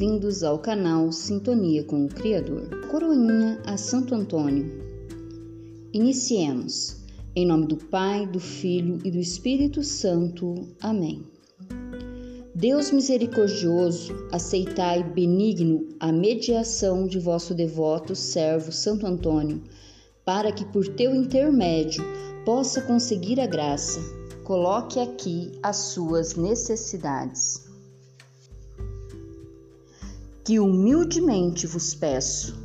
bem-vindos ao canal Sintonia com o Criador. Coroinha a Santo Antônio. Iniciemos. Em nome do Pai, do Filho e do Espírito Santo. Amém. Deus misericordioso, aceitai benigno a mediação de vosso devoto servo Santo Antônio, para que por teu intermédio possa conseguir a graça. Coloque aqui as suas necessidades que humildemente vos peço.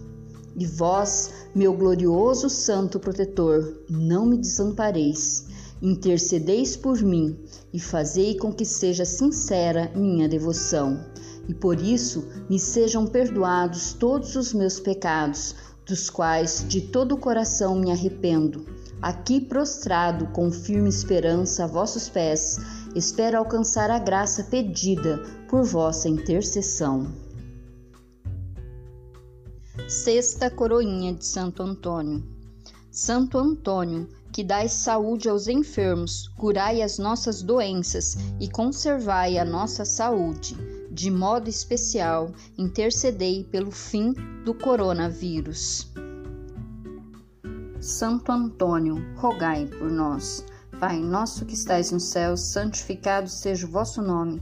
E vós, meu glorioso Santo Protetor, não me desampareis, intercedeis por mim e fazei com que seja sincera minha devoção. E por isso me sejam perdoados todos os meus pecados, dos quais de todo o coração me arrependo. Aqui prostrado com firme esperança a vossos pés, espero alcançar a graça pedida por vossa intercessão. Sexta Coroinha de Santo Antônio. Santo Antônio, que dais saúde aos enfermos, curai as nossas doenças e conservai a nossa saúde. De modo especial, intercedei pelo fim do coronavírus. Santo Antônio, rogai por nós. Pai nosso que estais no céu, santificado seja o vosso nome.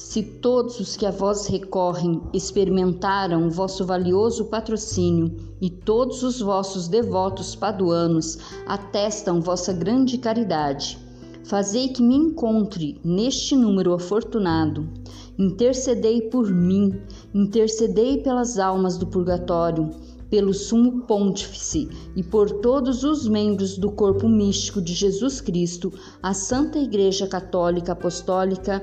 se todos os que a vós recorrem experimentaram o vosso valioso patrocínio e todos os vossos devotos paduanos atestam vossa grande caridade, fazei que me encontre neste número afortunado. Intercedei por mim, intercedei pelas almas do purgatório, pelo sumo pontífice e por todos os membros do corpo místico de Jesus Cristo, a Santa Igreja Católica Apostólica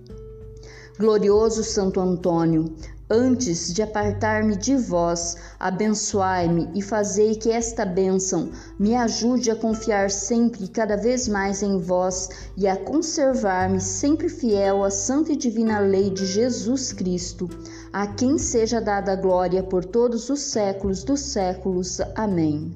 Glorioso Santo Antônio, antes de apartar-me de vós, abençoai-me e fazei que esta bênção me ajude a confiar sempre e cada vez mais em vós e a conservar-me sempre fiel à santa e divina lei de Jesus Cristo, a quem seja dada glória por todos os séculos dos séculos. Amém.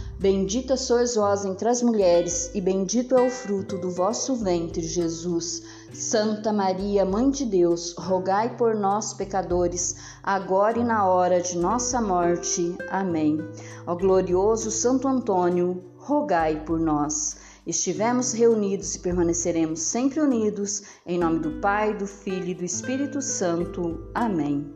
Bendita sois vós entre as mulheres, e bendito é o fruto do vosso ventre, Jesus. Santa Maria, Mãe de Deus, rogai por nós, pecadores, agora e na hora de nossa morte. Amém. Ó glorioso Santo Antônio, rogai por nós. Estivemos reunidos e permaneceremos sempre unidos, em nome do Pai, do Filho e do Espírito Santo. Amém.